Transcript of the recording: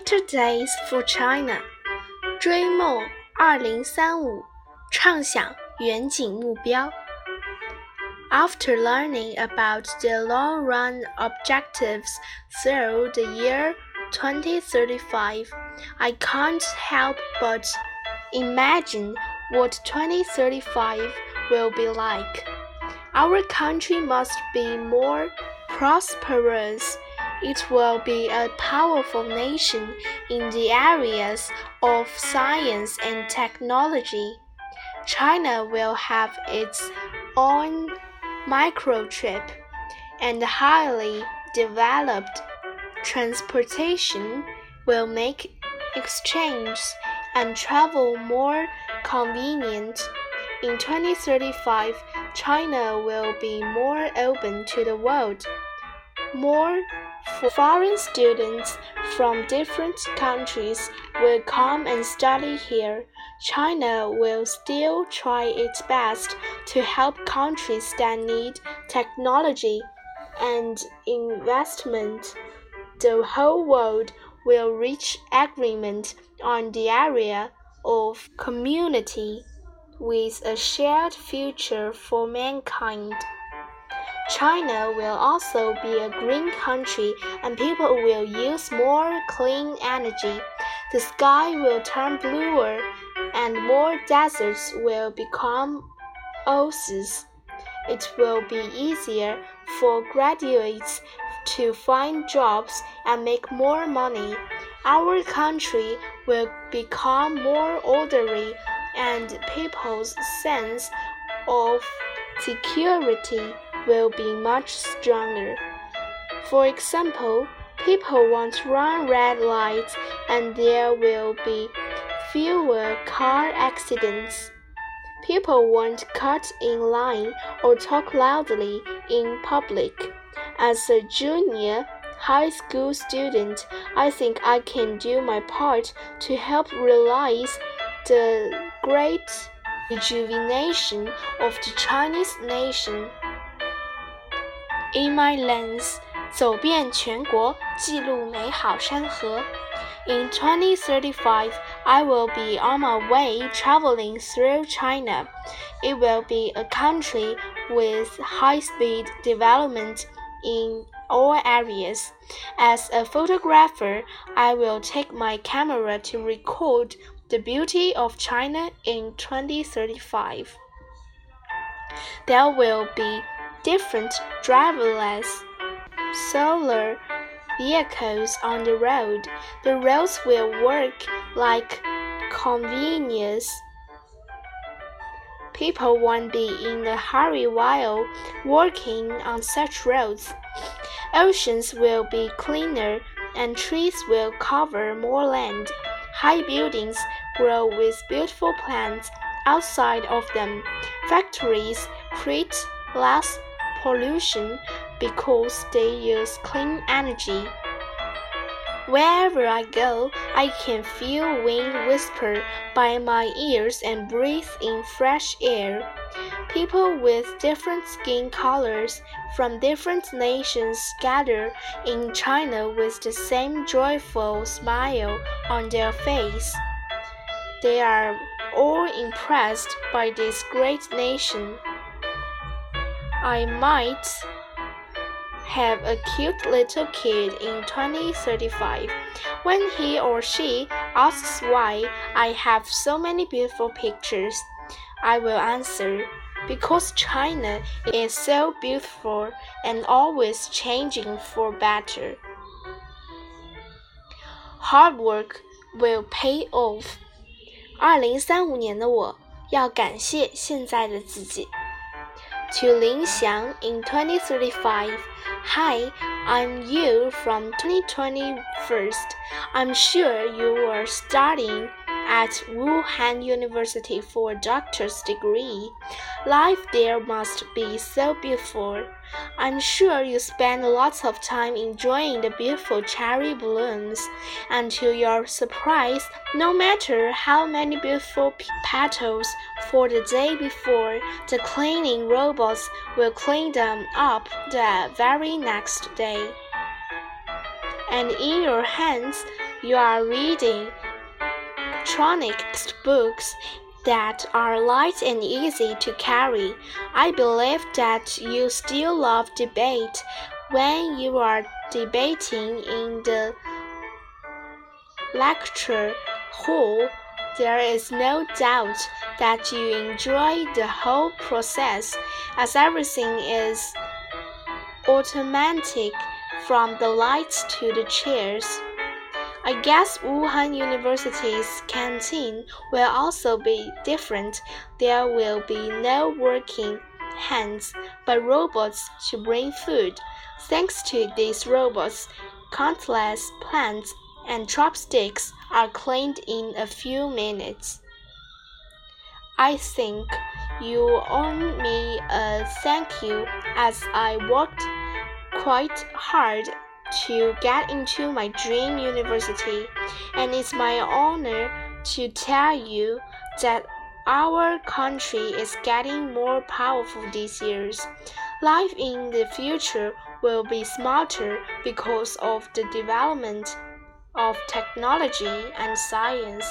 Brighter Days for China，追梦二零三五，畅想远景目标。After learning about the long run objectives through the year 2035, I can't help but imagine what 2035 will be like. Our country must be more prosperous it will be a powerful nation in the areas of science and technology. China will have its own microchip and highly developed transportation will make exchange and travel more convenient. In 2035, China will be more open to the world. More Foreign students from different countries will come and study here. China will still try its best to help countries that need technology and investment. The whole world will reach agreement on the area of community with a shared future for mankind. China will also be a green country and people will use more clean energy. The sky will turn bluer and more deserts will become oases. It will be easier for graduates to find jobs and make more money. Our country will become more orderly and people's sense of security will be much stronger. For example, people won't run red lights and there will be fewer car accidents. People won't cut in line or talk loudly in public. As a junior high school student, I think I can do my part to help realize the great rejuvenation of the Chinese nation. In my lens，走遍全国，记录美好山河。In 2035, I will be on my way traveling through China. It will be a country with high-speed development in all areas. As a photographer, I will take my camera to record the beauty of China in 2035. There will be different driverless solar vehicles on the road. The roads will work like convenience. People won't be in a hurry while working on such roads. Oceans will be cleaner and trees will cover more land. High buildings grow with beautiful plants outside of them. Factories create less pollution because they use clean energy. Wherever I go, I can feel wind whisper by my ears and breathe in fresh air. People with different skin colors from different nations gather in China with the same joyful smile on their face. They are all impressed by this great nation. I might have a cute little kid in 2035. When he or she asks why I have so many beautiful pictures, I will answer because China is so beautiful and always changing for better. Hard work will pay off. 二零三五年的我要感谢现在的自己。 To Lin Xiang in 2035. Hi, I'm you from 2021. I'm sure you are studying at Wuhan University for a doctor's degree. Life there must be so beautiful. I'm sure you spend lots of time enjoying the beautiful cherry blooms. And to your surprise, no matter how many beautiful petals for the day before, the cleaning robots will clean them up the very next day. And in your hands, you are reading electronic books that are light and easy to carry. I believe that you still love debate when you are debating in the lecture hall. There is no doubt that you enjoy the whole process as everything is automatic from the lights to the chairs. I guess Wuhan University's canteen will also be different. There will be no working hands, but robots to bring food. Thanks to these robots, countless plants and chopsticks are cleaned in a few minutes. I think you owe me a thank you as I worked quite hard to get into my dream university, and it's my honor to tell you that our country is getting more powerful these years. Life in the future will be smarter because of the development of technology and science.